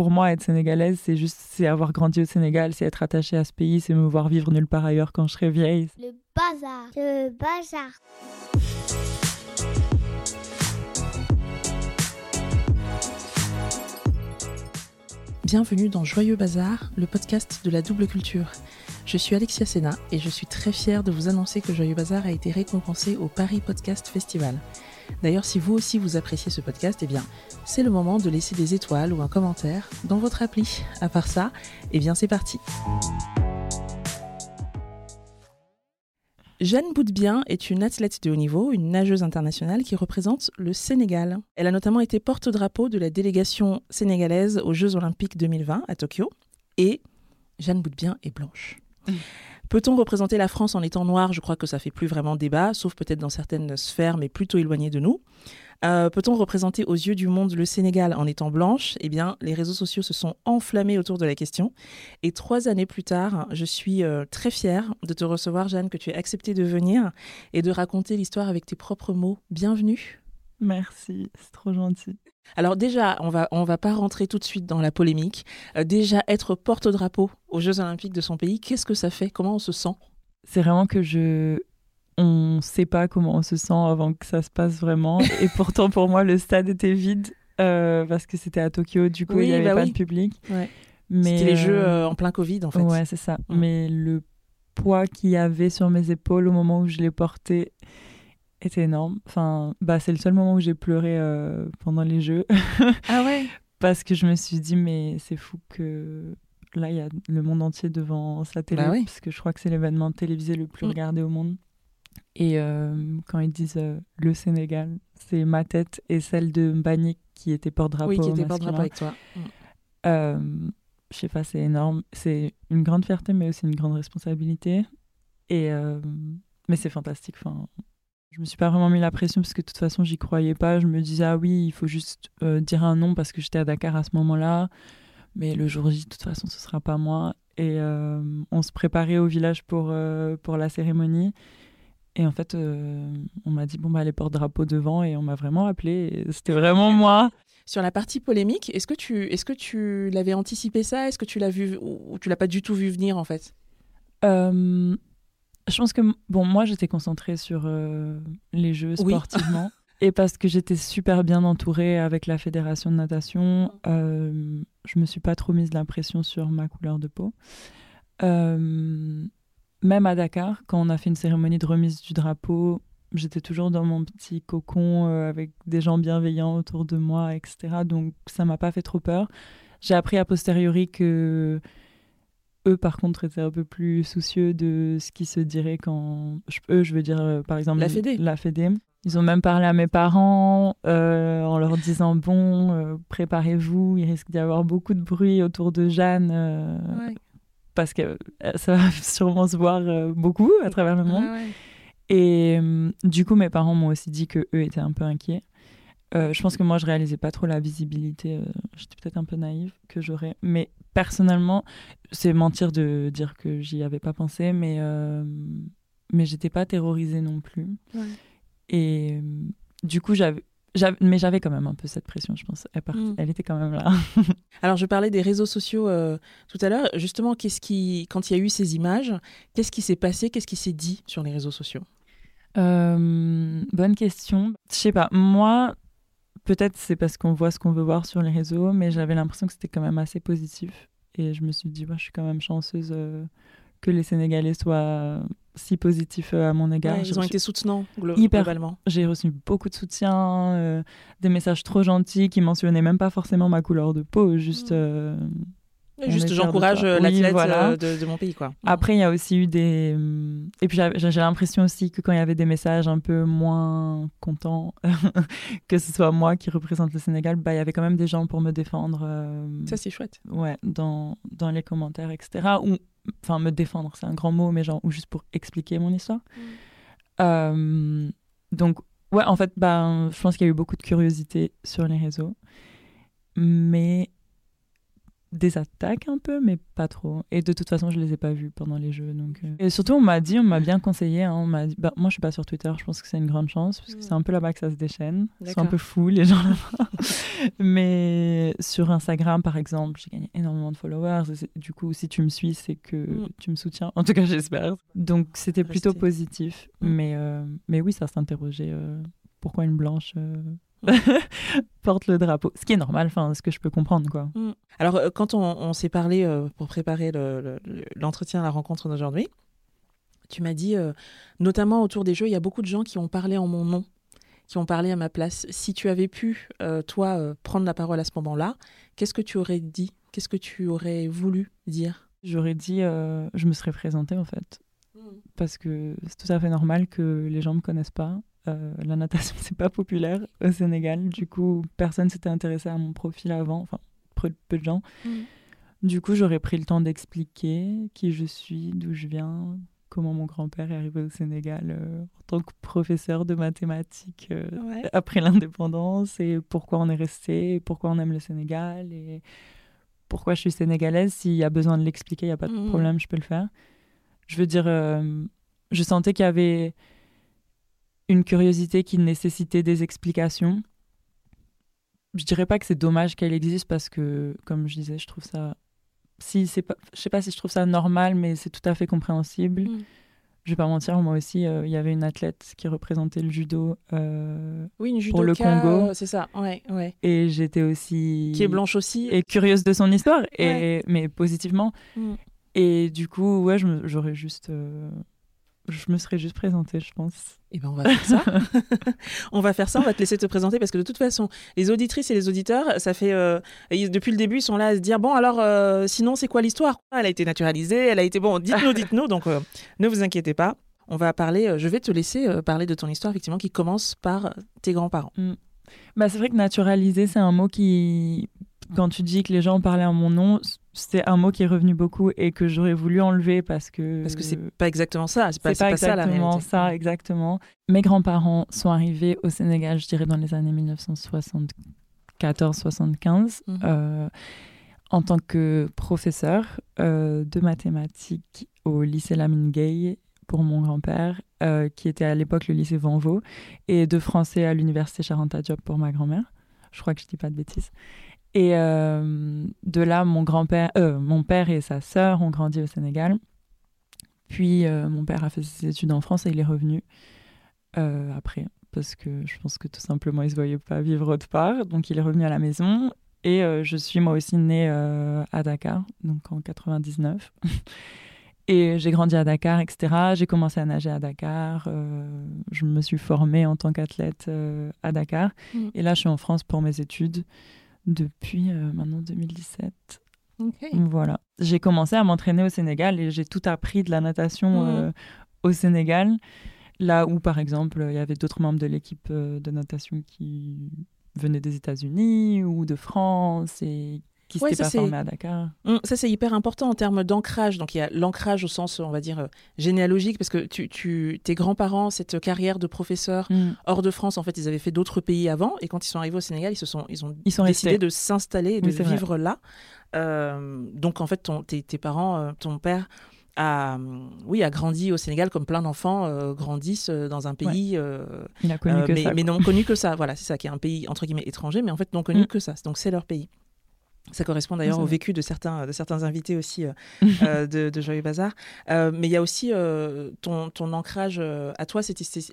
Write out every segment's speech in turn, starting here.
pour moi, être sénégalaise, c'est juste c'est avoir grandi au Sénégal, c'est être attachée à ce pays, c'est me voir vivre nulle part ailleurs quand je serai vieille. Le bazar. Le bazar. Bienvenue dans Joyeux Bazar, le podcast de la double culture. Je suis Alexia Sena et je suis très fière de vous annoncer que Joyeux Bazar a été récompensé au Paris Podcast Festival. D'ailleurs, si vous aussi vous appréciez ce podcast, eh bien, c'est le moment de laisser des étoiles ou un commentaire dans votre appli. À part ça, eh bien, c'est parti. Jeanne Boudbien est une athlète de haut niveau, une nageuse internationale qui représente le Sénégal. Elle a notamment été porte-drapeau de la délégation sénégalaise aux Jeux Olympiques 2020 à Tokyo. Et Jeanne Boudbien est blanche. Peut-on représenter la France en étant noire Je crois que ça fait plus vraiment débat, sauf peut-être dans certaines sphères, mais plutôt éloignées de nous. Euh, Peut-on représenter aux yeux du monde le Sénégal en étant blanche? Eh bien, les réseaux sociaux se sont enflammés autour de la question. Et trois années plus tard, je suis euh, très fière de te recevoir, Jeanne, que tu aies accepté de venir et de raconter l'histoire avec tes propres mots. Bienvenue. Merci, c'est trop gentil. Alors déjà, on va on va pas rentrer tout de suite dans la polémique. Euh, déjà, être porte-drapeau aux Jeux Olympiques de son pays, qu'est-ce que ça fait? Comment on se sent? C'est vraiment que je on ne sait pas comment on se sent avant que ça se passe vraiment. Et pourtant, pour moi, le stade était vide euh, parce que c'était à Tokyo. Du coup, Oui, il n'y avait bah pas oui. de public. Ouais. Mais C'était les Jeux euh, en plein Covid, en fait. Ouais, c'est ça. Mm. Mais le poids qu'il y avait sur mes épaules au moment où je l'ai porté était énorme. Enfin, bah, c'est le seul moment où j'ai pleuré euh, pendant les Jeux. Ah ouais parce que je me suis dit, mais c'est fou que là, il y a le monde entier devant sa télé. Bah oui. Parce que je crois que c'est l'événement télévisé le plus Mm. regardé au monde. Et euh, quand ils disent euh, le Sénégal, c'est ma tête et celle de Mbagnick qui était porte-drapeau. Oui, qui était porte-drapeau avec toi. Euh, je sais pas, c'est énorme. C'est une grande fierté, mais aussi une grande responsabilité. Et mais c'est fantastique. Enfin, je me suis pas vraiment mis la pression parce que de toute façon, j'y croyais pas. Je me disais ah oui, il faut juste euh, dire un nom parce que j'étais à Dakar à ce moment-là. Mais le jour J, de toute façon, ce sera pas moi. Et euh, on se préparait au village pour euh, pour la cérémonie. Et en fait, on m'a dit bon bah les porte-drapeaux devant et on m'a vraiment appelé. C'était vraiment moi. Sur la partie polémique, est-ce que tu, est-ce que tu l'avais anticipé ça? Est-ce que tu l'as vu ou ou tu l'as pas du tout vu venir en fait? Euh, je pense que bon, moi j'étais concentrée sur euh, les jeux Oui. sportivement et parce que j'étais super bien entourée avec la fédération de natation, euh, je me suis pas trop mise la pression sur ma couleur de peau. Euh, même à Dakar, quand on a fait une cérémonie de remise du drapeau, j'étais toujours dans mon petit cocon euh, avec des gens bienveillants autour de moi, etc. Donc ça m'a pas fait trop peur. J'ai appris a posteriori que eux, par contre, étaient un peu plus soucieux de ce qui se dirait quand. je- Eux, je veux dire, euh, par exemple. La Fédé. La Fédé. Ils ont même parlé à mes parents euh, en leur disant Bon, euh, préparez-vous, il risque d'y avoir beaucoup de bruit autour de Jeanne, euh, parce que ça va sûrement se voir beaucoup à travers le monde. Et euh, du coup, mes parents m'ont aussi dit que eux étaient un peu inquiets. Euh, je pense que moi, je réalisais pas trop la visibilité. euh, J'étais peut-être un peu naïve que j'aurais. Mais personnellement, c'est mentir de dire que j'y avais pas pensé, mais euh, mais j'étais pas terrorisée non plus. Ouais. Et euh, du coup, j'avais, mais j'avais quand même un peu cette pression, je pense. Elle, part- Mm. elle était quand même là. Alors je parlais des réseaux sociaux euh, tout à l'heure. Justement, qu'est-ce qui, quand il y a eu ces images, qu'est-ce qui s'est passé Qu'est-ce qui s'est dit sur les réseaux sociaux? Euh, bonne question. Je sais pas. Moi, peut-être c'est parce qu'on voit ce qu'on veut voir sur les réseaux, mais j'avais l'impression que c'était quand même assez positif. Et je me suis dit, ouais, je suis quand même chanceuse euh, que les Sénégalais soient si positifs euh, à mon égard. Ouais, Ils ont reçu- été soutenants glo- Hyper. globalement. J'ai reçu beaucoup de soutien, euh, des messages trop gentils qui mentionnaient même pas forcément ma couleur de peau, juste. Mm. Juste, j'encourage toi. euh, Oui, voilà. euh, de, de mon pays, quoi. Après, il y a aussi eu des. hum, Et puis, j'ai l'impression aussi que quand il y avait des messages un peu moins contents, que ce soit moi qui représente le Sénégal, bah, il y avait quand même des gens pour me défendre. euh, Ça, c'est chouette. ouais, dans, dans les commentaires, etc. Ou, enfin, me défendre, c'est un grand mot, mais genre, ou juste pour expliquer mon histoire. Euh, donc, ouais, en fait, ben, je pense qu'il y a eu beaucoup de curiosité sur les réseaux. Mais des attaques un peu, mais pas trop. Et de toute façon, je les ai pas vues pendant les jeux. Donc, euh. Et surtout, on m'a dit, on m'a bien conseillé. Hein, on m'a dit, bah, moi, je suis pas sur Twitter. Je pense que c'est une grande chance parce que c'est un peu là-bas que ça se déchaîne. Ils sont un peu fous les gens là-bas. mais sur Instagram, par exemple, j'ai gagné énormément de followers. Du coup, si tu me suis, c'est que mm. tu me soutiens. En tout cas, j'espère. Donc, c'était plutôt positif. Mm. Mais, euh, mais oui, ça s'interrogeait. Euh, pourquoi une blanche porte le drapeau. Ce qui est normal, enfin, ce que je peux comprendre, quoi. Mm. Alors, euh, quand on, s'est parlé euh, pour préparer l'entretien, la rencontre d'aujourd'hui, tu m'as dit, euh, notamment autour des jeux, il y a beaucoup de gens qui ont parlé en mon nom, qui ont parlé à ma place. Si tu avais pu, toi, prendre la parole à ce moment-là, qu'est-ce que tu aurais dit? Qu'est-ce que tu aurais voulu dire? J'aurais dit, je me serais présentée, en fait. Mm. Parce que c'est tout à fait normal que les gens me connaissent pas euh, la natation, c'est pas populaire au Sénégal. Du coup, personne s'était intéressé à mon profil avant, enfin, peu, de gens. Mm. Du coup, j'aurais pris le temps d'expliquer qui je suis, d'où je viens, comment mon grand-père est arrivé au Sénégal euh, en tant que professeur de mathématiques euh, après l'indépendance et pourquoi on est resté, pourquoi on aime le Sénégal et pourquoi je suis sénégalaise. S'il y a besoin de l'expliquer, il n'y a pas de mm. problème, je peux le faire. Je veux dire, je sentais qu'il y avait une curiosité qui nécessitait des explications. Je dirais pas que c'est dommage qu'elle existe parce que, comme je disais, je trouve ça. Si c'est pas, je sais pas si je trouve ça normal, mais c'est tout à fait compréhensible. Mm. Je vais pas mentir, moi aussi, euh, il y avait une athlète qui représentait le judo euh, oui, une pour le Congo. c'est ça, ouais, ouais. Et j'étais aussi. Qui est blanche aussi. Et curieuse de son histoire, et, mais positivement. Mm. Et du coup, ouais, j'aurais juste. Euh, je me serais juste présentée, je pense. Eh ben on va faire ça. on va faire ça, on va te laisser te présenter parce que de toute façon, les auditrices et les auditeurs, ça fait euh, depuis le début, ils sont là à se dire bon alors euh, sinon c'est quoi l'histoire? Elle a été naturalisée, elle a été bon, dites-nous, dites-nous. Donc euh, ne vous inquiétez pas, on va parler. je vais te laisser parler de ton histoire effectivement qui commence par tes grands-parents. Mm. Bah c'est vrai que naturaliser c'est un mot qui quand tu dis que les gens parlaient en mon nom, c'est un mot qui est revenu beaucoup et que j'aurais voulu enlever parce que parce que c'est pas exactement ça c'est pas, pas, exactement ça, exactement. Mes grands-parents sont arrivés au Sénégal je dirais dans les années 1974 75 mhm. euh, en tant que professeur euh, de mathématiques au lycée Lamine Gay pour mon grand-père euh, qui était à l'époque le lycée Vanvo et de français à l'université Charenta Diop pour ma grand-mère. Je crois que je dis pas de bêtises et euh, de là, mon grand-père, euh, mon père et sa sœur ont grandi au Sénégal. Puis euh, mon père a fait ses études en France et il est revenu après parce que je pense que tout simplement il se voyait pas vivre autre part. Donc il est revenu à la maison et je suis moi aussi née à Dakar, donc en 99. et j'ai grandi à Dakar, etc. J'ai commencé à nager à Dakar. je me suis formée en tant qu'athlète à Dakar. Mm. Et là, je suis en France pour mes études depuis euh, maintenant 2017. Voilà. J'ai commencé à m'entraîner au Sénégal et j'ai tout appris de la natation mmh. euh, au Sénégal. Là où, par exemple, il y avait d'autres membres de l'équipe euh, de natation qui venaient des États-Unis ou de France et qui ouais, s'était pas formé à Dakar. Mmh, ça, c'est hyper important en termes d'ancrage. Donc, il y a l'ancrage au sens, on va dire, euh, généalogique, parce que tu, tu, tes grands-parents, cette carrière de professeur mmh. hors de France, en fait, ils avaient fait d'autres pays avant. Et quand ils sont arrivés au Sénégal, ils, se sont, ils ont ils sont décidé de s'installer et de vivre là. Euh, donc, en fait, ton, tes, tes, parents, euh, ton père, a, oui, a grandi au Sénégal comme plein d'enfants grandissent dans un pays. Il a connu que mais, ça, mais non connu que ça. Voilà, c'est ça qui est un pays entre guillemets étranger, mais en fait non connu mmh. que ça. Donc c'est leur pays. Ça correspond d'ailleurs au vécu de certains, de certains invités aussi euh, euh, de, de, Joyeux Bazar. Euh, mais il y a aussi ton, ton, ancrage à toi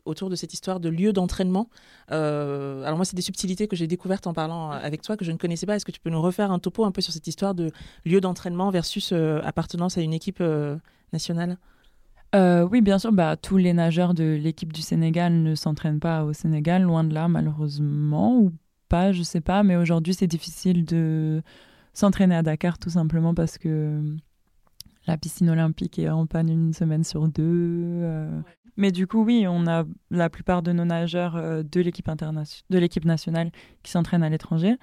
autour de cette histoire de lieu d'entraînement. alors moi, c'est des subtilités que j'ai découvertes en parlant avec toi que je ne connaissais pas. Est-ce que tu peux nous refaire un topo un peu sur cette histoire de lieu d'entraînement versus appartenance à une équipe nationale? Oui, bien sûr. Bah, tous les nageurs de l'équipe du Sénégal ne s'entraînent pas au Sénégal, loin de là, malheureusement, ou pas, je sais pas. Mais aujourd'hui, c'est difficile de s'entraîner à Dakar tout simplement parce que la piscine olympique est en panne une semaine sur deux. Euh. Mais du coup, oui, on a la plupart de nos nageurs euh, de l'équipe de l'équipe nationale qui s'entraînent à l'étranger.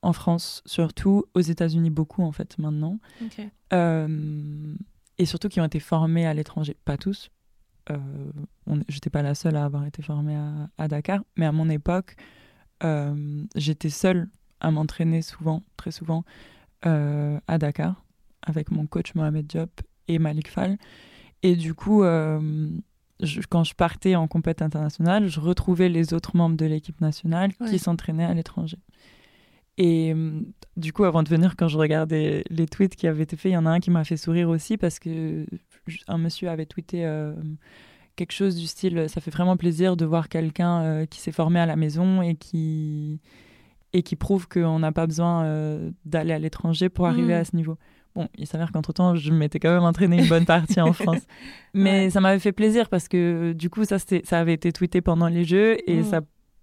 En France, surtout. Aux États-Unis, beaucoup, en fait, maintenant. Euh, et surtout qui ont été formés à l'étranger. Pas tous. Euh, J'étais pas la seule à avoir été formée à, à Dakar. Mais à mon époque, j'étais seule à m'entraîner souvent, très souvent, à Dakar avec mon coach Mohamed Diop et Malik Fall. Et du coup, quand je partais en compétition internationale, je retrouvais les autres membres de l'équipe nationale qui s'entraînaient à l'étranger. Et du coup, avant de venir, quand je regardais les tweets qui avaient été faits, il y en a un qui m'a fait sourire aussi parce que un monsieur avait tweeté quelque chose du style ça fait vraiment plaisir de voir quelqu'un euh, qui s'est formé à la maison et qui et qui prouve qu'on n'a pas besoin euh, d'aller à l'étranger pour arriver mm. à ce niveau. Bon, il s'avère qu'entre-temps, je m'étais quand même entraîné une bonne partie en France. Mais ça m'avait fait plaisir parce que du coup, ça, ça avait été tweeté pendant les Jeux et mm. ça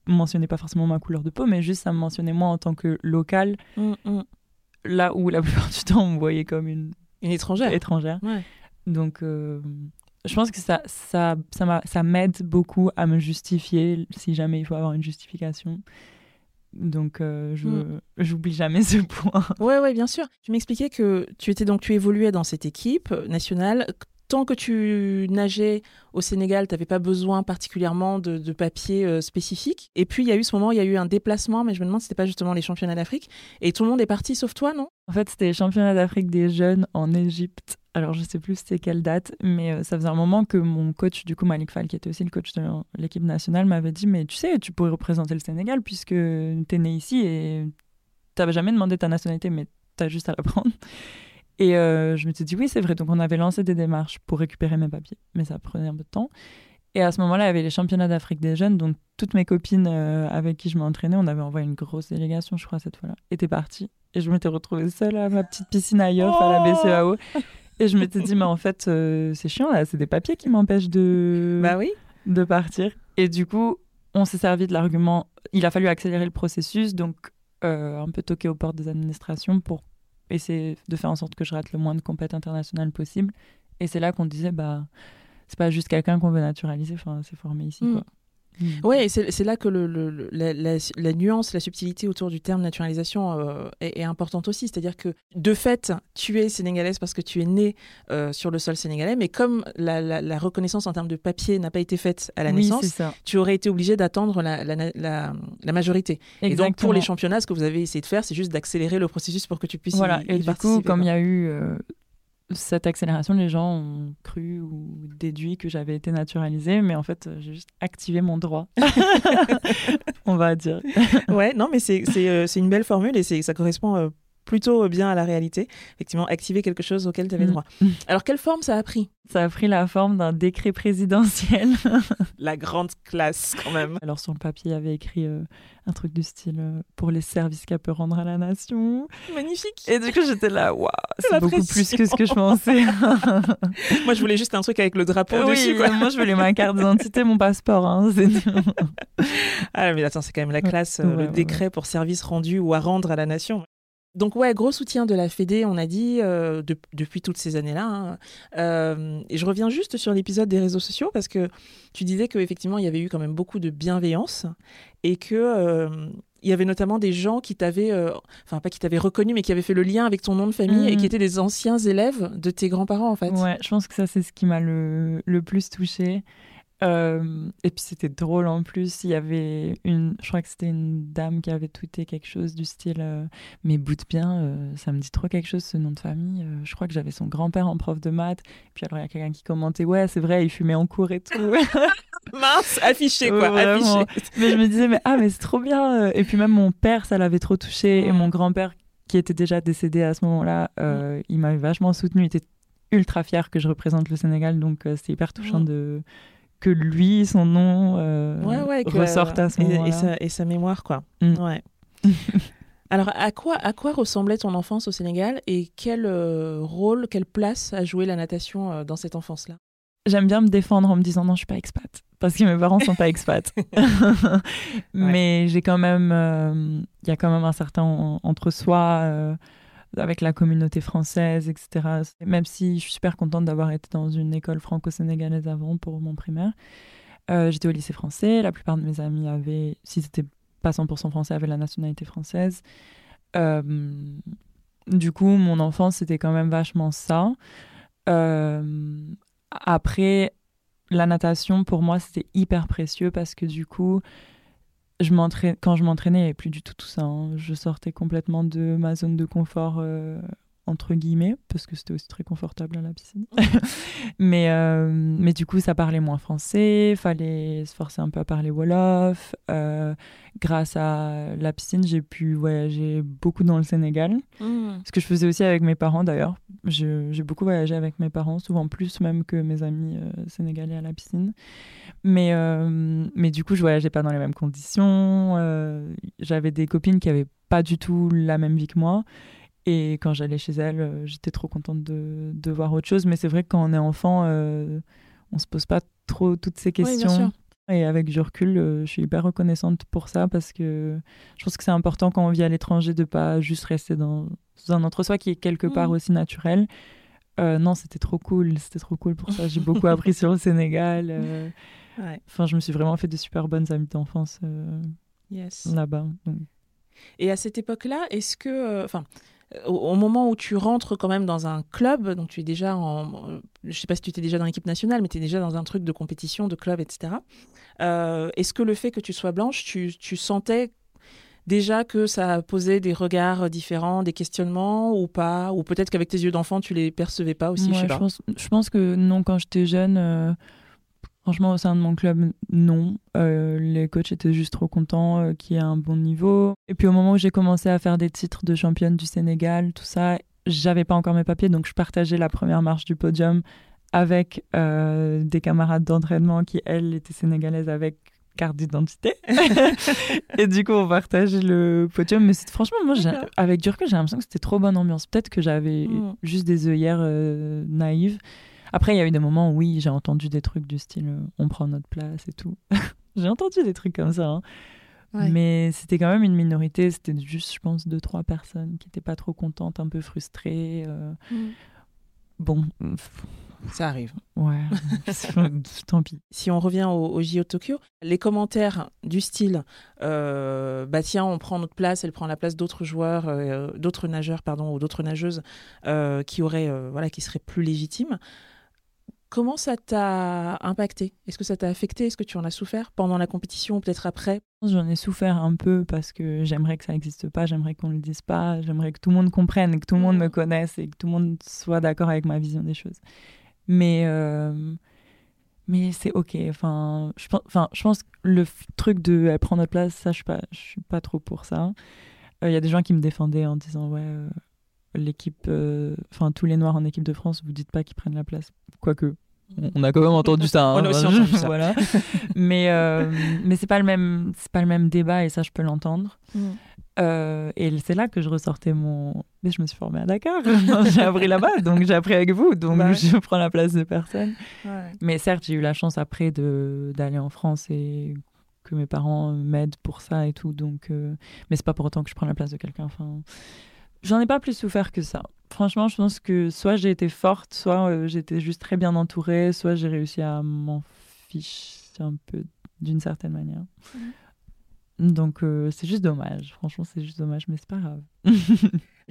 mentionnait pas forcément ma couleur de peau, mais juste ça me mentionnait moi en tant que local, mm, là où la plupart du temps, on me voyait comme une, une étrangère. étrangère. Donc, euh, je pense que ça, ça, ça, ça m'aide beaucoup à me justifier si jamais il faut avoir une justification. Donc, euh, je mm. j'oublie jamais ce point. Ouais, ouais, bien sûr. Tu m'expliquais que tu étais donc tu évoluais dans cette équipe nationale tant que tu nageais au Sénégal, tu n'avais pas besoin particulièrement de, de papiers euh, spécifiques. Et puis, il y a eu ce moment, il y a eu un déplacement, mais je me demande si c'était pas justement les championnats d'Afrique. Et tout le monde est parti sauf toi, non? En fait, c'était les championnats d'Afrique des jeunes en Égypte. Alors, je sais plus c'était quelle date, mais euh, ça faisait un moment que mon coach, du coup, Malik Fall, qui était aussi le coach de l'équipe nationale, m'avait dit Mais tu sais, tu pourrais représenter le Sénégal puisque tu es né ici et tu n'avais jamais demandé ta nationalité, mais tu as juste à la prendre. Et euh, je me suis dit, oui, c'est vrai. Donc, on avait lancé des démarches pour récupérer mes papiers, mais ça prenait un peu de temps. Et à ce moment-là, il y avait les championnats d'Afrique des jeunes. Donc, toutes mes copines euh, avec qui je m'entraînais, on avait envoyé une grosse délégation, je crois, cette fois-là, étaient parties. Et je m'étais retrouvée seule à ma petite piscine à Yoff, à la oh BCAO. Et je m'étais dit, mais en fait, euh, c'est chiant, là, c'est des papiers qui m'empêchent de... Bah oui. de partir. Et du coup, on s'est servi de l'argument, il a fallu accélérer le processus, donc un peu toquer aux portes des administrations pour essayer de faire en sorte que je rate le moins de compétitions internationales possible. Et c'est là qu'on disait, bah, c'est pas juste quelqu'un qu'on veut naturaliser, enfin, c'est formé ici, mm. quoi. Mm. Ouais, c'est là que le, la, nuance, la subtilité autour du terme naturalisation euh, est, importante aussi. C'est-à-dire que de fait, tu es sénégalaise parce que tu es née euh, sur le sol sénégalais, mais comme la, reconnaissance en termes de papier n'a pas été faite à la naissance, tu aurais été obligé d'attendre la, majorité. Et donc pour les championnats, ce que vous avez essayé de faire, c'est juste d'accélérer le processus pour que tu puisses voilà. y, et du coup, comme il y a eu euh, cette accélération, les gens ont cru ou déduit que j'avais été naturalisée, mais en fait, j'ai juste activé mon droit, on va dire. ouais, non, mais c'est euh, une belle formule et ça correspond euh, plutôt bien à la réalité. Effectivement, activer quelque chose auquel tu avais mm. droit. Alors, quelle forme ça a pris? Ça a pris la forme d'un décret présidentiel. la grande classe, quand même. Alors, sur le papier, il y avait écrit euh, un truc du style euh, pour les services qu'elle peut rendre à la nation. Magnifique. Et du coup, j'étais là, waouh, c'est beaucoup plus que ce que je pensais. moi, je voulais juste un truc avec le drapeau dessus. Quoi. moi, je voulais ma carte d'identité, mon passeport. Hein, ah, mais attends, c'est quand même la classe, euh, le décret pour service rendu ou à rendre à la nation. Donc ouais, gros soutien de la Fédé, on a dit, euh, depuis toutes ces années-là. Hein. Euh, et je reviens juste sur l'épisode des réseaux sociaux parce que tu disais qu'effectivement, il y avait eu quand même beaucoup de bienveillance et que... Euh, il y avait notamment des gens qui t'avaient, enfin pas qui t'avaient reconnu, mais qui avaient fait le lien avec ton nom de famille et qui mmh. étaient des anciens élèves de tes grands-parents en fait. Ouais, je pense que ça c'est ce qui m'a le, le plus touchée. Euh, et puis c'était drôle en plus. Il y avait une, je crois que c'était une dame qui avait tweeté quelque chose du style euh, Mais boute bien, euh, ça me dit trop quelque chose ce nom de famille. je crois que j'avais son grand-père en prof de maths. Et puis alors il y a quelqu'un qui commentait Ouais, c'est vrai, il fumait en cours et tout. Mince, affiché quoi, affiché. Mais je me disais Mais ah, mais c'est trop bien. Et puis même mon père, ça l'avait trop touché. Et mon grand-père, qui était déjà décédé à ce moment-là, il m'avait vachement soutenu. Il était ultra fier que je représente le Sénégal. Donc c'était hyper touchant de que lui, son nom euh, ressorte à ce moment et, sa, et, sa, mémoire, quoi. Mm. Ouais. Alors, à quoi, à quoi ressemblait ton enfance au Sénégal et quel euh, rôle, quelle place a joué la natation euh, dans cette enfance-là? J'aime bien me défendre en me disant non, je suis pas expat, parce que mes parents sont pas expats. Mais j'ai quand même, il y a quand même un certain entre-soi avec la communauté française, etc. Même si je suis super contente d'avoir été dans une école franco-sénégalaise avant pour mon primaire. Euh, j'étais au lycée français, la plupart de mes amis avaient, si c'était pas 100% français, avaient la nationalité française. Euh, du coup, mon enfance, c'était quand même vachement ça. Euh, après, la natation, pour moi, c'était hyper précieux parce que du coup, je quand je m'entraînais, il n'y avait plus du tout tout ça. Hein. Je sortais complètement de ma zone de confort euh, entre guillemets, parce que c'était aussi très confortable à la piscine. mais, euh, mais du coup, ça parlait moins français, fallait se forcer un peu à parler Wolof. Euh, grâce à la piscine, j'ai pu voyager beaucoup dans le Sénégal. Hmm. Ce que je faisais aussi avec mes parents d'ailleurs. J'ai beaucoup voyagé avec mes parents, souvent plus même que mes amis euh, sénégalais à la piscine. Mais, mais du coup, je voyageais pas dans les mêmes conditions. J'avais des copines qui avaient pas du tout la même vie que moi. Et quand j'allais chez elle, euh, j'étais trop contente de, de, voir autre chose. Mais c'est vrai que quand on est enfant, euh, on se pose pas trop toutes ces questions. et avec du recul, euh, je suis hyper reconnaissante pour ça parce que je pense que c'est important quand on vit à l'étranger de pas juste rester dans, un entre-soi qui est quelque part mmh. aussi naturel. non, c'était trop cool, c'était trop cool pour ça. J'ai beaucoup appris sur le Sénégal. Enfin, je me suis vraiment fait de super bonnes amies d'enfance yes. là-bas. Et à cette époque-là, est-ce que, enfin, au, moment où tu rentres quand même dans un club, donc tu es déjà en, je sais pas si tu étais déjà dans l'équipe nationale, mais tu es déjà dans un truc de compétition, de club, etc. Euh, est-ce que le fait que tu sois blanche, tu, tu sentais déjà que ça posait des regards différents, des questionnements ou pas? Ou peut-être qu'avec tes yeux d'enfant, tu les percevais pas aussi je, sais pas. Pense, je pense que non, quand j'étais jeune, euh, Franchement, au sein de mon club, non. Euh, les coachs étaient juste trop contents euh, qu'il y ait un bon niveau. Et puis au moment où j'ai commencé à faire des titres de championne du Sénégal, tout ça, j'avais pas encore mes papiers, donc je partageais la première marche du podium avec euh, des camarades d'entraînement qui, elles, étaient sénégalaises avec carte d'identité. et du coup, on partageait le podium. Mais franchement, moi, avec du recul, j'ai l'impression que c'était trop bonne ambiance. Peut-être que j'avais mm. juste des œillères naïves. Après, il y a eu des moments où, oui, j'ai entendu des trucs du style euh, on prend notre place et tout. j'ai entendu des trucs comme ça. Hein. Mais c'était quand même une minorité. C'était juste, je pense, deux, trois personnes qui n'étaient pas trop contentes, un peu frustrées. Euh. Mm. Bon. Ça arrive. Ouais, tant pis. Si on revient au, au JO Tokyo, les commentaires du style euh, bah tiens, on prend notre place, elle prend la place d'autres joueurs, d'autres nageurs, pardon, ou d'autres nageuses qui auraient, voilà, qui seraient plus légitimes. Comment ça t'a impacté? Est-ce que ça t'a affecté? Est-ce que tu en as souffert pendant la compétition ou peut-être après? J'en ai souffert un peu parce que j'aimerais que ça n'existe pas, j'aimerais qu'on ne le dise pas, j'aimerais que tout le monde comprenne, que tout le monde me mmh. connaisse et que tout le monde soit d'accord avec ma vision des choses. Mais, euh, mais c'est ok. Enfin, je pense, enfin, je pense que le truc de elle prend notre place, ça, je ne suis, suis, pas trop pour ça. Il euh, y a des gens qui me défendaient en disant ouais. Euh, l'équipe, enfin tous les Noirs en équipe de France, vous dites pas qu'ils prennent la place. Quoique, on a quand même entendu ça. Hein. on a aussi entendu ça. voilà. mais euh, mais c'est pas le même c'est pas le même débat et ça je peux l'entendre. Mm. Euh, et c'est là que je ressortais mon. Mais je me suis formée à Dakar. j'ai appris là-bas, donc j'ai appris avec vous, donc bah je prends la place de personne. Mais certes, j'ai eu la chance après de d'aller en France et que mes parents m'aident pour ça et tout. Donc, euh... mais c'est pas pour autant que je prends la place de quelqu'un. Enfin, j'en ai pas plus souffert que ça. Franchement, je pense que soit j'ai été forte, soit euh, j'étais juste très bien entourée, soit j'ai réussi à m'en ficher un peu d'une certaine manière. Mhm. Donc euh, c'est juste dommage. Franchement, c'est juste dommage, mais c'est pas grave.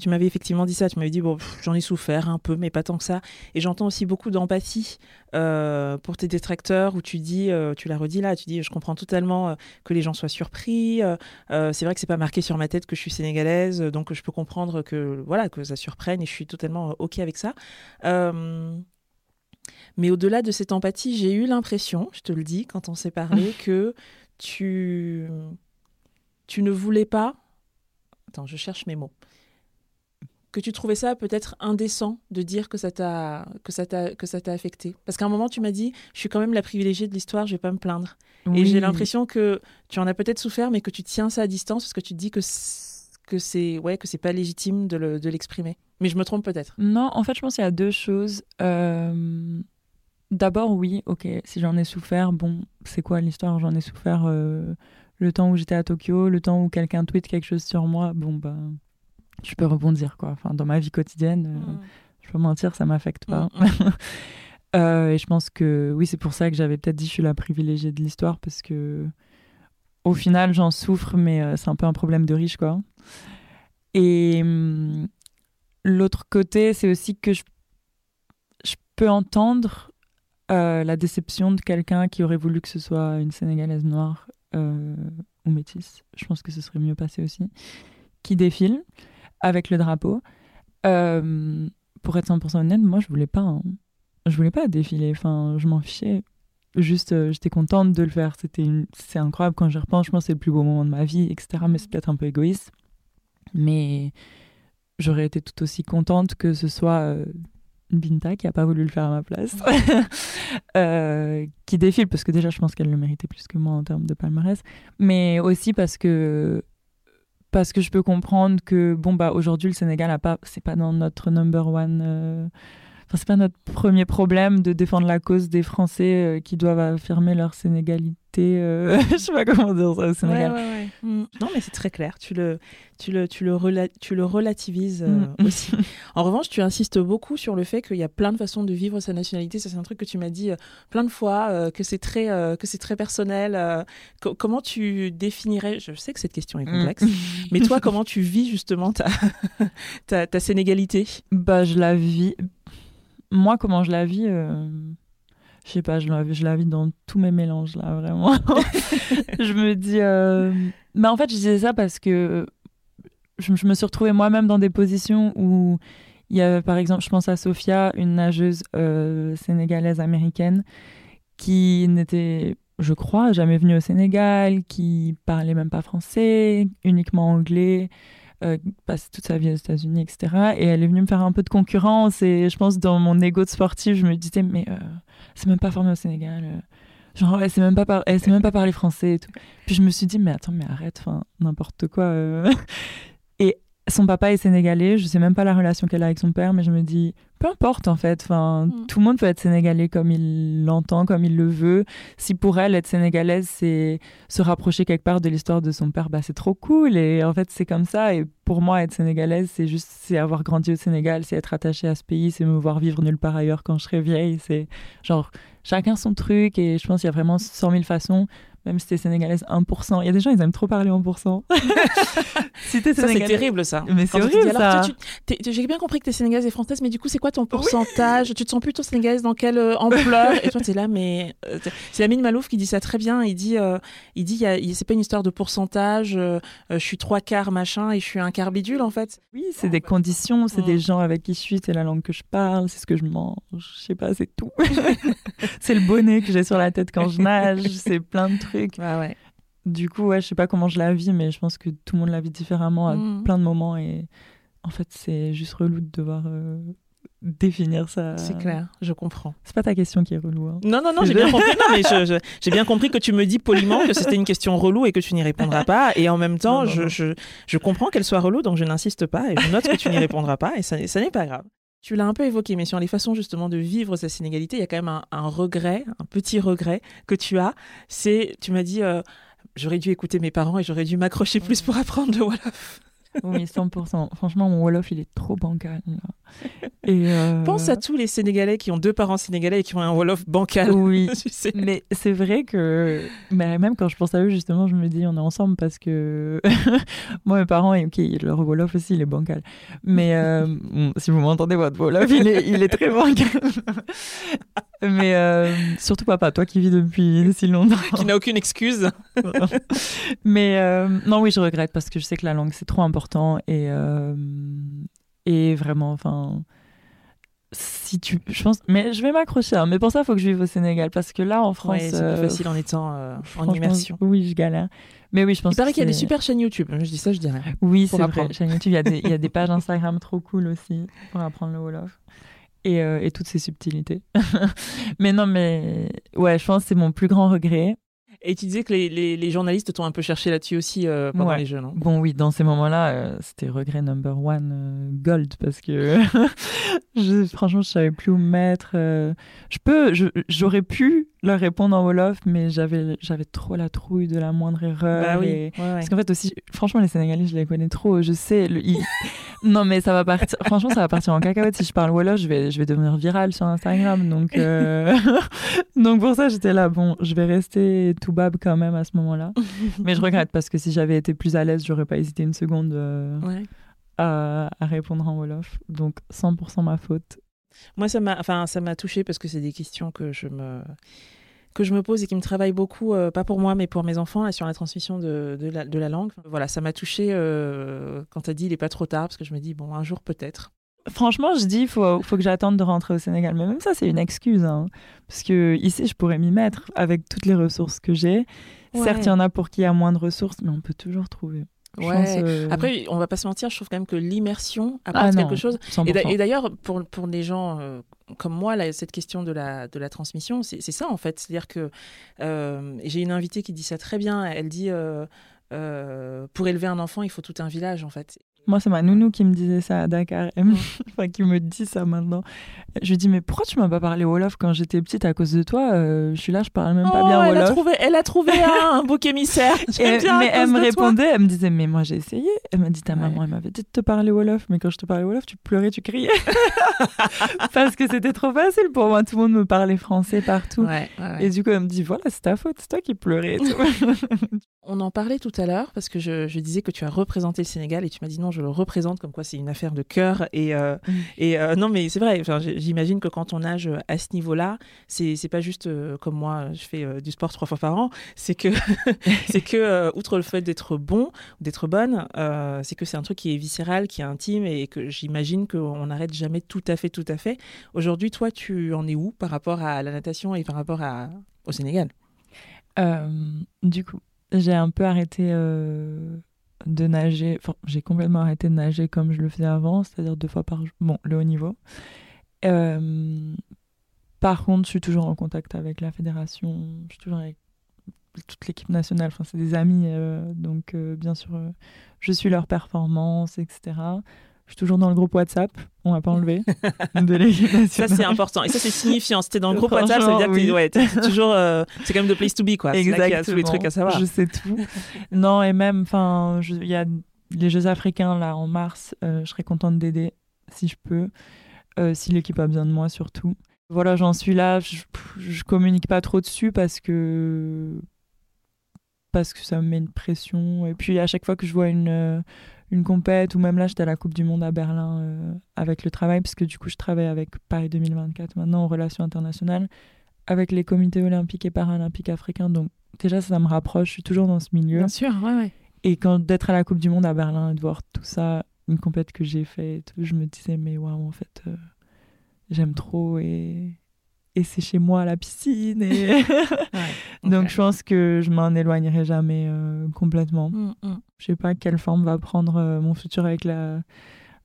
Tu m'avais effectivement dit ça, tu m'avais dit, bon, j'en ai souffert un peu, mais pas tant que ça. Et j'entends aussi beaucoup d'empathie euh, pour tes détracteurs, où tu dis, euh, tu l'as redit là, tu dis, je comprends totalement euh, que les gens soient surpris. c'est vrai que c'est pas marqué sur ma tête que je suis sénégalaise, donc je peux comprendre que, voilà, que ça surprenne et je suis totalement OK avec ça. mais au-delà de cette empathie, j'ai eu l'impression, je te le dis, quand on s'est parlé, que tu, tu ne voulais pas. Attends, je cherche mes mots que tu trouvais ça peut-être indécent de dire que ça t'a que ça t'a que ça t'a affecté? Parce qu'à un moment tu m'as dit je suis quand même la privilégiée de l'histoire je vais pas me plaindre et j'ai l'impression que tu en as peut-être souffert mais que tu tiens ça à distance parce que tu te dis que que c'est ouais que c'est pas légitime de l'exprimer. Mais je me trompe peut-être. Non en fait je pense qu'il y a deux choses. Euh, d'abord oui ok si j'en ai souffert bon c'est quoi l'histoire? J'en ai souffert euh, le temps où j'étais à Tokyo le temps où quelqu'un tweet quelque chose sur moi bon bah je peux rebondir quoi. Enfin, dans ma vie quotidienne, euh, mm. je peux mentir, ça m'affecte pas. Mm, mm. Euh, et je pense que oui, c'est pour ça que j'avais peut-être dit je suis la privilégiée de l'histoire parce que au final, j'en souffre, mais euh, c'est un peu un problème de riche quoi. Et l'autre côté, c'est aussi que je, je peux entendre la déception de quelqu'un qui aurait voulu que ce soit une Sénégalaise noire ou métis, je pense que ce serait mieux passé aussi, qui défilent avec le drapeau. Euh, pour être 100% honnête, moi, je voulais pas, hein. je voulais pas défiler. Enfin, je m'en fichais. Juste, euh, j'étais contente de le faire. C'était, c'est incroyable quand j'y repense. Je pense que c'est le plus beau moment de ma vie, etc. Mais c'est peut-être un peu égoïste. Mais j'aurais été tout aussi contente que ce soit euh, Binta qui a pas voulu le faire à ma place, qui défile parce que déjà je pense qu'elle le méritait plus que moi en termes de palmarès, mais aussi parce que parce que je peux comprendre que bon bah aujourd'hui le Sénégal a pas c'est pas dans notre number one euh, enfin c'est pas notre premier problème de défendre la cause des Français euh, qui doivent affirmer leur sénégalité euh, je sais pas comment dire ça au Sénégal. Mm. non mais c'est très clair. Tu le tu le tu le, tu le relativises mm. aussi. En revanche tu insistes beaucoup sur le fait qu'il y a plein de façons de vivre sa nationalité. Ça c'est un truc que tu m'as dit plein de fois que c'est très que c'est très personnel comment tu définirais je sais que cette question est mm. complexe mais toi comment tu vis justement ta ta, ta sénégalité? Bah je la vis moi, comment je la vis, euh, je sais pas, je la, vis dans tous mes mélanges, là, vraiment. je me dis. Euh... En fait, je disais ça parce que je, me suis retrouvée moi-même dans des positions où il y avait, par exemple, je pense à Sophia, une nageuse euh, sénégalaise américaine, qui n'était, je crois, jamais venue au Sénégal, qui parlait même pas français, uniquement anglais euh, passe toute sa vie aux États-Unis, etc. Et elle est venue me faire un peu de concurrence. Et je pense, dans mon ego de sportif, je me disais, mais euh, c'est même pas formé au Sénégal. Euh. Genre, elle sait même pas, sait même pas parler français et tout. Puis je me suis dit, mais attends, mais arrête, n'importe quoi. Son papa est sénégalais, je sais même pas la relation qu'elle a avec son père, mais je me dis, peu importe en fait, enfin, mm. tout le monde peut être sénégalais comme il l'entend, comme il le veut. Si pour elle, être sénégalaise, c'est se rapprocher quelque part de l'histoire de son père, bah, c'est trop cool. Et en fait, c'est comme ça. Et pour moi, être sénégalaise, c'est juste c'est avoir grandi au Sénégal, c'est être attaché à ce pays, c'est me voir vivre nulle part ailleurs quand je serai vieille. C'est genre, chacun son truc. Et je pense qu'il y a vraiment 100 000 façons même si t'es sénégalaise 1%. Il y a des gens, ils aiment trop parler en pourcent. si t'es c'est terrible, ça. Mais c'est horrible, ça. J'ai bien compris que t'es sénégalaise et française, mais du coup, c'est quoi ton pourcentage? Tu te sens plutôt sénégalaise dans quelle euh, ampleur? Et toi, t'es là, mais... Euh, c'est Amine Malouf qui dit ça très bien. Il dit, euh, il dit c'est pas une histoire de pourcentage, je suis trois quarts machin et je suis un quart bidule, en fait. Oui, c'est des conditions, c'est des gens avec qui je suis, c'est la langue que je parle, c'est ce que je mange, je sais pas, c'est tout. c'est le bonnet que j'ai sur la tête quand je nage, c'est plein de trucs ouais. Du coup, ouais, je sais pas comment je la vis, mais je pense que tout le monde la vit différemment à mm. plein de moments. Et en fait, c'est juste relou de devoir euh, définir ça. C'est clair, je comprends. C'est pas ta question qui est relou. Hein. Non, non, non, j'ai bien compris. mais j'ai bien compris que tu me dis poliment que c'était une question relou et que tu n'y répondras pas. Et en même temps, je, je, je, comprends qu'elle soit relou, donc je n'insiste pas et je note que tu n'y répondras pas. Et ça, ça n'est pas grave. Tu l'as un peu évoqué, mais sur les façons justement de vivre cette inégalité, il y a quand même un, regret, un petit regret que tu as. C'est, tu m'as dit, euh, j'aurais dû écouter mes parents et j'aurais dû m'accrocher plus pour apprendre le Wolof. Oui, 100%. Franchement, mon Wolof, il est trop bancal. Et euh, Pense à tous les Sénégalais qui ont deux parents sénégalais et qui ont un Wolof bancal. Oui, mais c'est vrai que mais même quand je pense à eux, justement, je me dis on est ensemble parce que moi, mes parents, ok, leur Wolof aussi, il est bancal. Mais euh, si vous m'entendez, votre Wolof, il est, il est très bancal. mais euh, surtout papa, toi qui vis depuis si longtemps. qui n'a aucune excuse. mais non, oui, je regrette parce que je sais que la langue, c'est trop important et, euh, et vraiment, enfin, si tu, je pense, mais je vais m'accrocher. Hein, mais pour ça, il faut que je vive au Sénégal parce que là, en France, c'est plus euh, facile en étant euh, en immersion. Oui, je galère. Mais oui, je pense. Il paraît qu'il y a des super chaînes YouTube. Je dis ça, je dirais. Oui, c'est vrai. Chaîne YouTube, il y, a des, il y a des pages Instagram trop cool aussi pour apprendre le Wolof. Et, et toutes ces subtilités. mais non, mais ouais, je pense que c'est mon plus grand regret. Et tu disais que les, les, journalistes t'ont un peu cherché là-dessus aussi euh, pendant les Jeux, non? Bon, oui, dans ces moments-là, euh, c'était regret number one euh, gold parce que je, franchement, je savais plus où me mettre. je peux, j'aurais pu leur répondre en Wolof, mais j'avais, j'avais trop la trouille de la moindre erreur. Bah oui, Parce qu'en fait, aussi, franchement, les Sénégalais, je les connais trop. Je sais. non, mais ça va partir. franchement, ça va partir en cacahuète. Si je parle Wolof, je vais, je vais devenir virale sur Instagram. Donc, donc pour ça, j'étais là. Bon, je vais rester tout bab quand même à ce moment-là. mais je regrette parce que si j'avais été plus à l'aise, j'aurais pas hésité une seconde euh, à, à, répondre en Wolof. Donc 100% ma faute. Moi, ça m'a, enfin, ça m'a touché parce que c'est des questions que je me que je me pose et qui me travaille beaucoup, euh, pas pour moi, mais pour mes enfants, là, sur la transmission de, de, la, de la, langue. Voilà, ça m'a touché euh, quand tu as dit il est pas trop tard, parce que je me dis, bon, un jour peut-être. Franchement, je dis, il faut, faut que j'attende de rentrer au Sénégal. Mais même ça, c'est une excuse. Hein, parce que ici, je pourrais m'y mettre avec toutes les ressources que j'ai. Certes, il y en a pour qui a moins de ressources, mais on peut toujours trouver. Ouais. Euh, Après, on va pas se mentir, je trouve quand même que l'immersion apporte ah quelque chose. Et d'ailleurs, pour, pour les gens euh, comme moi, là, cette question de la, de la transmission, c'est ça en fait. C'est-à-dire que euh, j'ai une invitée qui dit ça très bien. Elle dit pour élever un enfant, il faut tout un village en fait. Moi, c'est ma nounou qui me disait ça à Dakar, enfin, qui me dit ça maintenant. Je lui dis, mais pourquoi tu m'as pas parlé Wolof quand j'étais petite à cause de toi euh, Je suis là, je parle même pas bien oh, elle Wolof. A trouvé, elle a trouvé un, bouc émissaire. mais elle me répondait, elle me disait, mais moi j'ai essayé. Elle m'a dit, ta maman, elle m'avait dit de te parler Wolof, mais quand je te parlais Wolof, tu pleurais, tu criais. Parce que c'était trop facile pour moi. Tout le monde me parlait français partout. et du coup, elle me dit, voilà, c'est ta faute, c'est toi qui pleurais. On en parlait tout à l'heure parce que je, je, disais que tu as représenté le Sénégal et tu m'as dit non, je le représente comme quoi c'est une affaire de cœur. Et, euh, mm. et euh, non, mais c'est vrai, j'imagine que quand on nage à ce niveau-là, c'est pas juste euh, comme moi, je fais du sport trois fois par an, c'est que, c'est que outre le fait d'être bon, d'être bonne, c'est que c'est un truc qui est viscéral, qui est intime et que j'imagine qu'on n'arrête jamais tout à fait, tout à fait. Aujourd'hui, toi, tu en es où par rapport à la natation et par rapport à, au Sénégal? Du coup, j'ai un peu arrêté euh, de nager. Enfin, j'ai complètement arrêté de nager comme je le faisais avant, c'est-à-dire deux fois par jour. Bon, le haut niveau. Euh, par contre, je suis toujours en contact avec la fédération. Je suis toujours avec toute l'équipe nationale. Enfin, c'est des amis, euh, donc bien sûr, je suis leur performance, etc. Je suis toujours dans le groupe WhatsApp, on m'a pas enlevé de Ça c'est important et ça c'est signifiant. Si t'es dans le groupe WhatsApp, ça veut dire que oui. ouais, toujours, euh, c'est quand même de place to be quoi. Exactement. il y a tous les trucs à savoir. Je sais tout. non et même, enfin, il y a les Jeux africains là en mars. Euh, je serais contente d'aider si je peux, euh, si l'équipe a besoin de moi surtout. Voilà, j'en suis là. Je, je communique pas trop dessus parce que parce que ça me met une pression. Et puis à chaque fois que je vois une une compète ou même là j'étais à la Coupe du Monde à Berlin euh, avec le travail parce que du coup je travaille avec Paris 2024 maintenant en relations internationales avec les comités olympiques et paralympiques africains donc déjà ça, me rapproche je suis toujours dans ce milieu bien sûr ouais, ouais. et quand d'être à la Coupe du Monde à Berlin et de voir tout ça une compète que j'ai fait je me disais mais waouh en fait euh, j'aime trop et et c'est chez moi à la piscine. Et... Donc je pense que je m'en éloignerai jamais euh, complètement. Mm, mm. Je sais pas quelle forme va prendre euh, mon futur avec la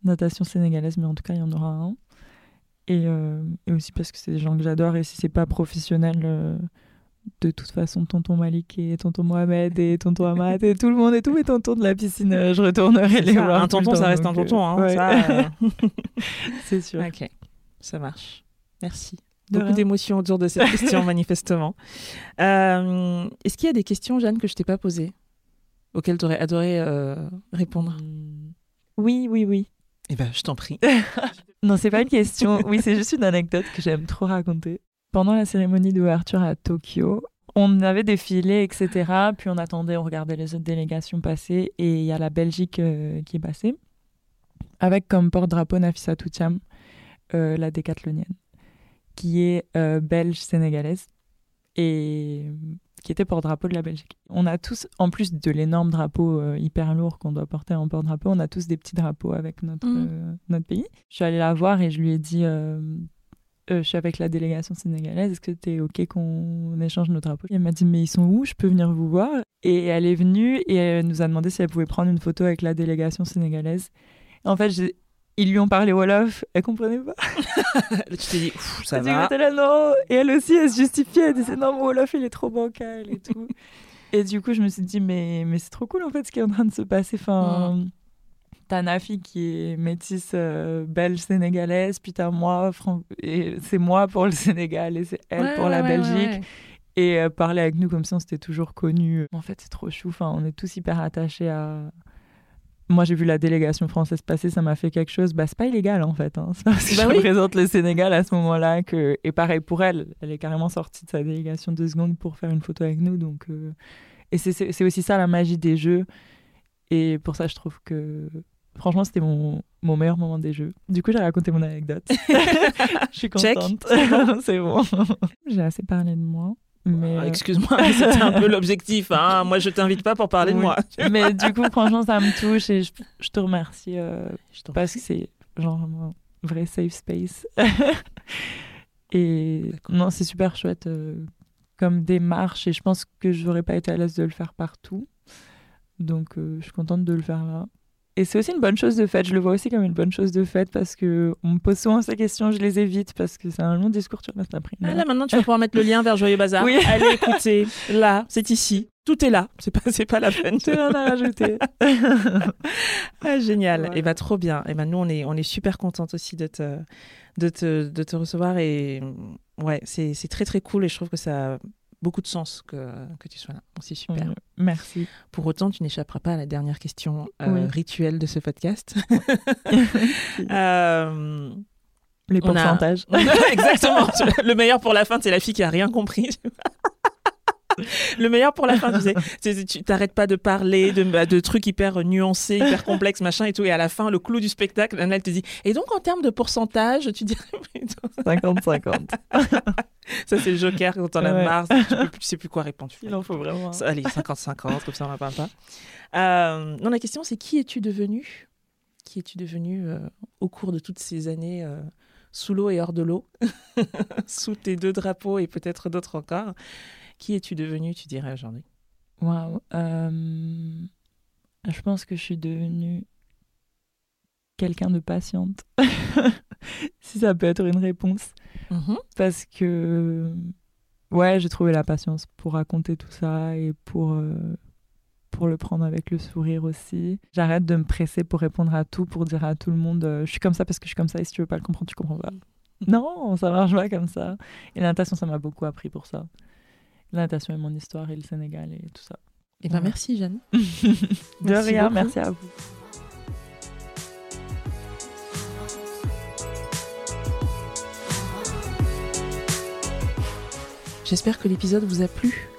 natation sénégalaise, mais en tout cas il y en aura un. Et, euh, et aussi parce que c'est des gens que j'adore et si c'est pas professionnel, de toute façon tonton Malik et tonton Mohamed et tonton Ahmad et tout le monde et tous mes tontons de la piscine, je retournerai les voir. Un tonton, ça reste un tonton. Hein, c'est sûr. Ok, ça marche. Merci. Beaucoup d'émotions autour de cette question, manifestement. Euh, est-ce qu'il y a des questions, Jeanne, que je t'ai pas posées, auxquelles tu aurais adoré euh, répondre? Hmm. Oui, oui, oui. Eh ben, je t'en prie. non, c'est pas une question. Oui, c'est juste une anecdote que j'aime trop raconter. Pendant la cérémonie d'ouverture à Tokyo, on avait défilé, etc. Puis on attendait, on regardait les autres délégations passer. Et il y a la Belgique euh, qui est passée, avec comme porte-drapeau Nafisa Toutiam, la décathlonienne qui est euh, belge-sénégalaise et qui était porte-drapeau de la Belgique. On a tous, en plus de l'énorme drapeau euh, hyper lourd qu'on doit porter en porte-drapeau, on a tous des petits drapeaux avec notre, mm. euh, notre pays. Je suis allée la voir et je lui ai dit, je suis avec la délégation sénégalaise, est-ce que tu es OK qu'on échange nos drapeaux? Elle m'a dit, mais ils sont où? Je peux venir vous voir Et elle est venue et elle nous a demandé si elle pouvait prendre une photo avec la délégation sénégalaise. En fait, ils lui ont parlé Wolof, elle comprenait pas. tu t'es dit, ça va. Là, non. Et elle aussi, elle se justifiait, elle disait non, mon Wolof, il est trop bancal et tout. et du coup, je me suis dit, mais, mais c'est trop cool en fait ce qui est en train de se passer. Enfin, mm. t'as Nafi qui est métisse euh, belge-sénégalaise, puis t'as moi, et c'est moi pour le Sénégal et c'est elle pour la Belgique. Et euh, parler avec nous comme si on s'était toujours connus. En fait, c'est trop chou. Enfin, on est tous hyper attachés à, moi, j'ai vu la délégation française passer, ça m'a fait quelque chose. Bah, c'est pas illégal en fait. Hein. C'est parce que bah je représente le Sénégal à ce moment-là que. Et pareil pour elle, elle est carrément sortie de sa délégation deux secondes pour faire une photo avec nous. Donc, euh, Et c'est aussi ça la magie des jeux. Et pour ça, je trouve que. Franchement, c'était mon, mon meilleur moment des jeux. Du coup, j'ai raconté mon anecdote. je suis contente. c'est bon. j'ai assez parlé de moi. Mais, Ah, Excuse-moi, mais c'était un peu l'objectif. Hein. Moi, je t'invite pas pour parler de moi. mais du coup, franchement, ça me touche et je, je te remercie euh, Je parce que c'est genre un vrai safe space. et non, c'est super chouette euh, comme démarche et je pense que je n'aurais pas été à l'aise de le faire partout. Donc, euh, je suis contente de le faire là. Et c'est aussi une bonne chose de fait. Je le vois aussi comme une bonne chose de fait parce que on me pose souvent ces questions, je les évite parce que c'est un long discours sur après. Ah, là, maintenant, tu vas pouvoir mettre le lien vers Joyeux Bazar. Oui. Allez, écoutez, là, c'est ici. Tout est là. C'est pas, c'est pas la peine. J'ai rien à rajouter. Ah, génial. Voilà. Et bah trop bien. Et ben nous on est on est super contente aussi de te de te, de te recevoir et ouais c'est c'est très très cool et je trouve que ça beaucoup de sens que, que tu sois là. Donc, C'est super. Merci. Pour autant, tu n'échapperas pas à la dernière question euh, Oui. rituelle de ce podcast. Euh, Les a- pourcentages. Exactement. Le meilleur pour la fin, c'est la fille qui a rien compris. Le meilleur pour la fin, tu sais, tu t'arrêtes pas de parler de, bah, de trucs hyper nuancés, hyper complexes, machin et tout. Et à la fin, le clou du spectacle, Anna, elle te dit Et donc, en termes de pourcentage, tu dirais plutôt. 50-50. Ça, c'est le joker quand on a Ouais. marre, tu, peux tu sais plus quoi répondre. Il en faut vraiment. ça, Allez, 50-50, comme ça, on parle pas. Euh, non, la question, c'est qui es-tu devenu? Qui es-tu devenu euh, au cours de toutes ces années euh, sous l'eau et hors de l'eau? Sous tes deux drapeaux et peut-être d'autres encore Qui es-tu devenu, tu dirais, aujourd'hui? Waouh. Euh, Je pense que je suis devenue quelqu'un de patiente. si ça peut être une réponse. Parce que, ouais, j'ai trouvé la patience pour raconter tout ça et pour, euh, pour le prendre avec le sourire aussi. J'arrête de me presser pour répondre à tout, pour dire à tout le monde, euh, je suis comme ça parce que je suis comme ça et si tu veux pas le comprendre, tu comprends pas. Non, ça marche pas comme ça. Et la natation, ça m'a beaucoup appris pour ça. La natation est mon histoire et le Sénégal et tout ça. Eh ben, Ouais. merci, Jeanne. De Merci rien, beaucoup. merci à vous. J'espère que l'épisode vous a plu.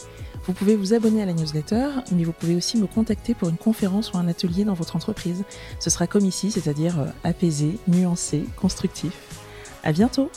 Vous pouvez vous abonner à la newsletter, mais vous pouvez aussi me contacter pour une conférence ou un atelier dans votre entreprise. Ce sera comme ici, c'est-à-dire euh, apaisé, nuancé, constructif. À bientôt!